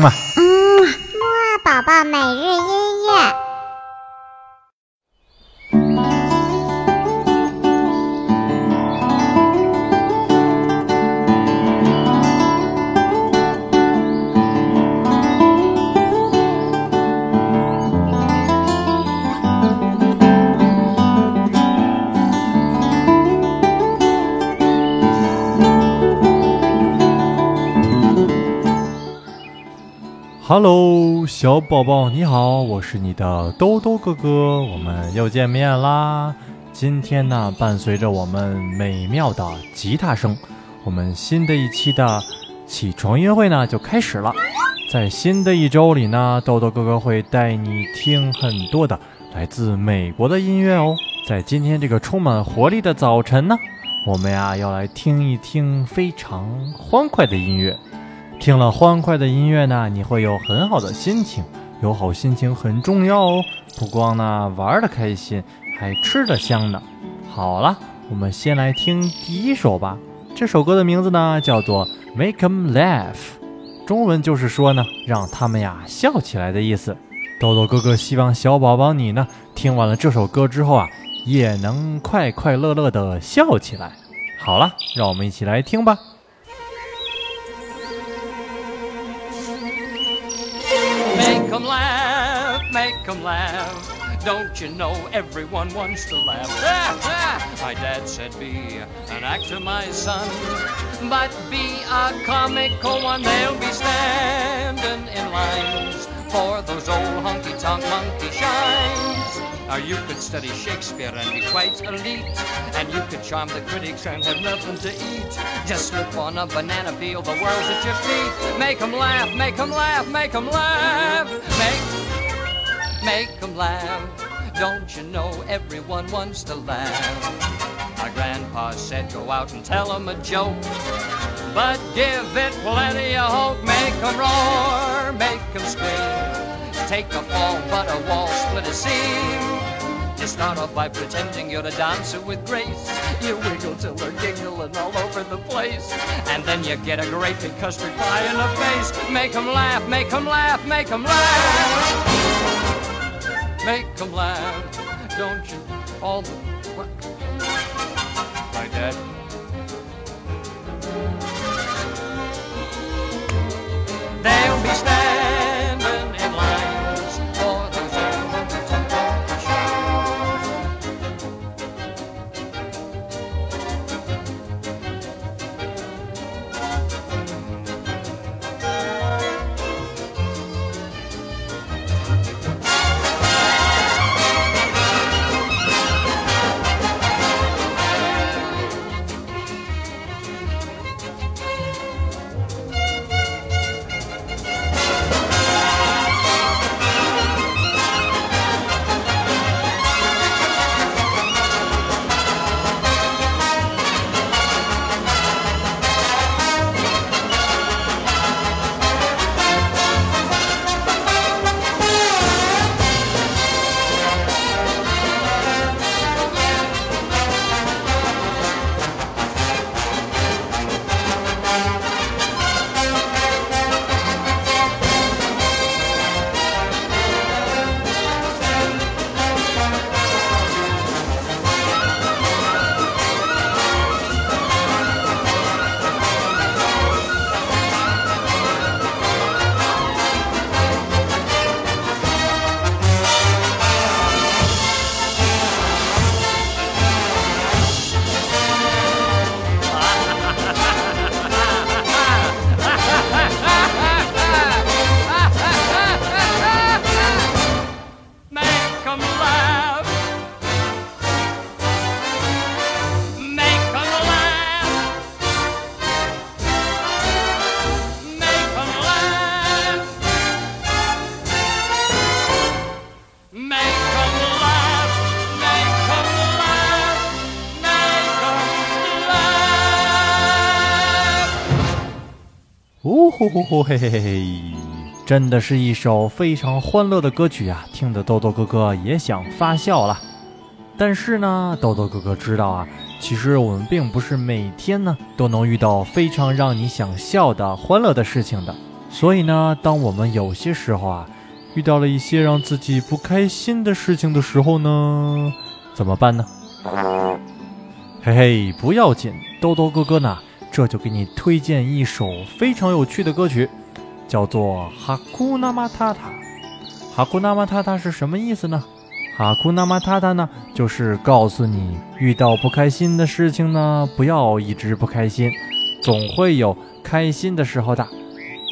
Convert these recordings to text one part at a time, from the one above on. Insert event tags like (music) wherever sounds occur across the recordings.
嗯嘛。嗯，木二宝宝每日音乐。Hello，小宝宝你好，我是你的兜兜哥哥，我们又见面啦。今天呢，伴随着我们美妙的吉他声，我们新的一期的起床音乐会呢就开始了。在新的一周里呢，豆豆哥哥会带你听很多的来自美国的音乐哦。在今天这个充满活力的早晨呢，我们呀要来听一听非常欢快的音乐。听了欢快的音乐呢，你会有很好的心情。有好心情很重要哦，不光呢玩的开心，还吃的香呢。好了，我们先来听第一首吧。这首歌的名字呢叫做《Make 'em Laugh》，中文就是说呢让他们呀笑起来的意思。豆豆哥哥希望小宝宝你呢听完了这首歌之后啊，也能快快乐乐的笑起来。好了，让我们一起来听吧。Make 'em laugh. Don't you know everyone wants to laugh? (laughs) my dad said be an actor, my son, but be a comical one. They'll be standing in lines for those old honky-tonk monkey shines. Or you could study Shakespeare and be quite elite, and you could charm the critics and have nothing to eat. Just slip on a banana peel, the world's at your feet. Make 'em laugh, make 'em laugh, make 'em laugh, make make 'em laugh. Don't you know everyone wants to laugh? My grandpa said go out and tell 'em a joke, but give it plenty of hope. Make 'em roar, make 'em scream. Take a fall, but a wall split a seam. You start off by pretending you're a dancer with grace. You wiggle till they're giggling all over the place. And then you get a great big custard pie in the face. Make 'em laugh, make 'em laugh, make 'em laugh. Make 'em laugh. Don't you all the? My dad. 呜呼呼呼嘿嘿嘿嘿，真的是一首非常欢乐的歌曲啊！听得豆豆哥哥也想发笑了。但是呢，豆豆哥哥知道啊，其实我们并不是每天呢都能遇到非常让你想笑的欢乐的事情的。所以呢，当我们有些时候啊，遇到了一些让自己不开心的事情的时候呢，怎么办呢？嘿嘿，不要紧，豆豆哥哥呢，这就给你推荐一首非常有趣的歌曲，叫做《哈库纳马塔塔》。哈库纳马塔塔是什么意思呢？哈库纳马塔塔呢，就是告诉你，遇到不开心的事情呢，不要一直不开心，总会有开心的时候的。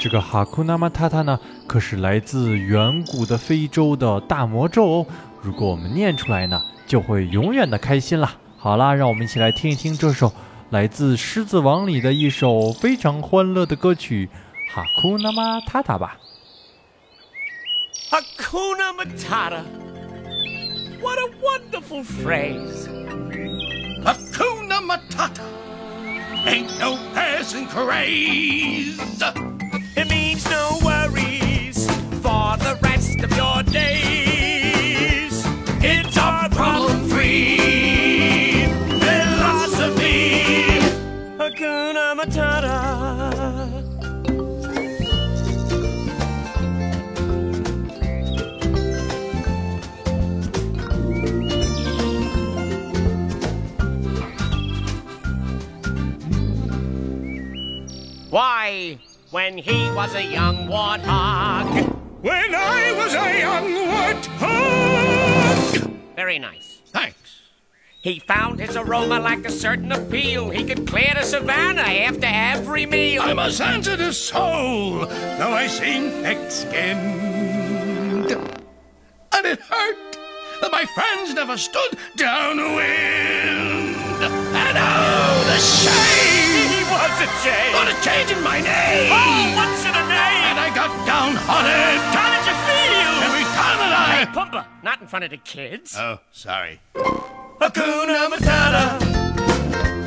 这个哈库纳马塔塔呢，可是来自远古的非洲的大魔咒哦。如果我们念出来呢，就会永远的开心啦。好啦，让我们一起来听一听这首来自《狮子王》里的一首非常欢乐的歌曲《哈库纳马塔塔》吧。Hakuna Matata. What a wonderful phrase. Hakuna Matata. Ain't no passing craze. Why, when he was a young warthog. When I was a young warthog. Very nice. Thanks. He found his aroma lacked a certain appeal. He could clear the savannah after every meal. I'm a sensitive soul, though I seem thick-skinned. And it hurt that my friends never stood downwind. And oh, the shame! Was a jay. What a change in my name! Oh, what's in a name? And I got downhearted How did you feel? every time that Hey, Pumba, not in front of the kids. Oh, sorry. Hakuna Matata.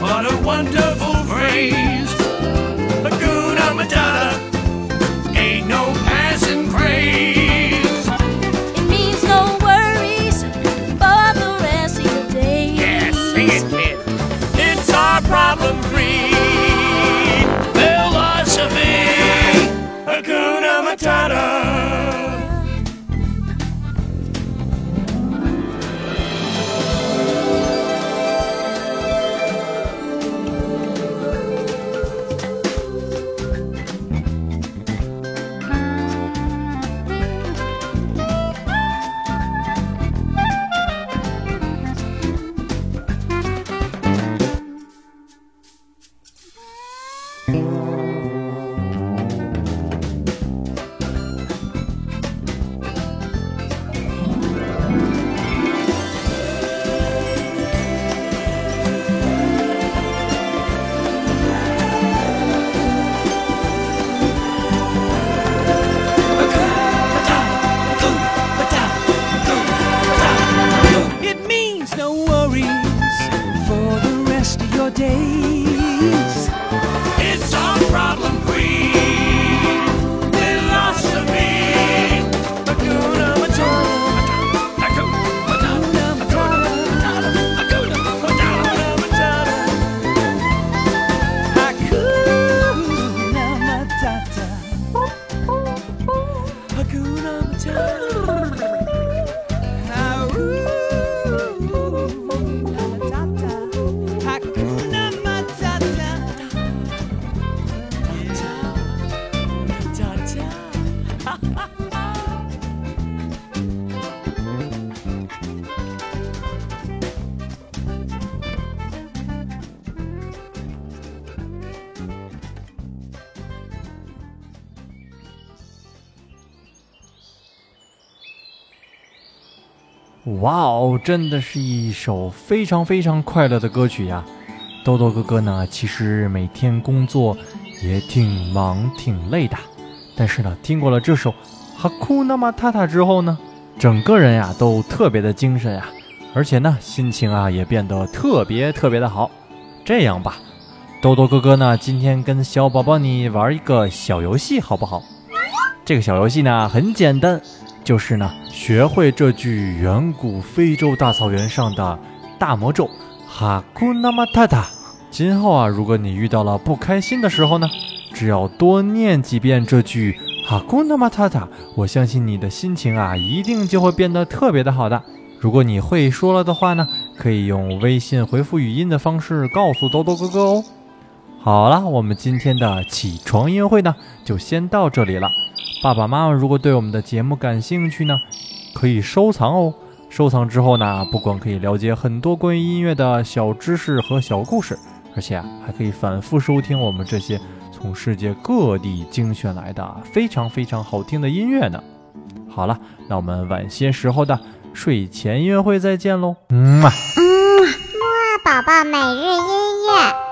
What a wonderful phrase. Hakuna Matata. Ain't no your day. 哇哦，真的是一首非常非常快乐的歌曲呀！豆豆哥哥呢，其实每天工作也挺忙挺累的，但是呢，听过了这首《哈库纳马塔塔》之后呢，整个人呀都特别的精神呀，而且呢，心情啊也变得特别特别的好。这样吧，豆豆哥哥呢，今天跟小宝宝你玩一个小游戏，好不好？这个小游戏呢很简单，就是呢学会这句远古非洲大草原上的大魔咒哈库纳马塔塔。今后啊，如果你遇到了不开心的时候呢，只要多念几遍这句哈库纳玛塔塔，我相信你的心情啊，一定就会变得特别的好的。如果你会说了的话呢，可以用微信回复语音的方式告诉豆豆哥哥哦。好了，我们今天的起床音乐会呢，就先到这里了。爸爸妈妈如果对我们的节目感兴趣呢，可以收藏哦。收藏之后呢，不光可以了解很多关于音乐的小知识和小故事，而且啊，还可以反复收听我们这些从世界各地精选来的非常非常好听的音乐呢。好了，那我们晚些时候的睡前音乐会再见喽。嗯。嘛。嗯，木二宝宝每日音乐。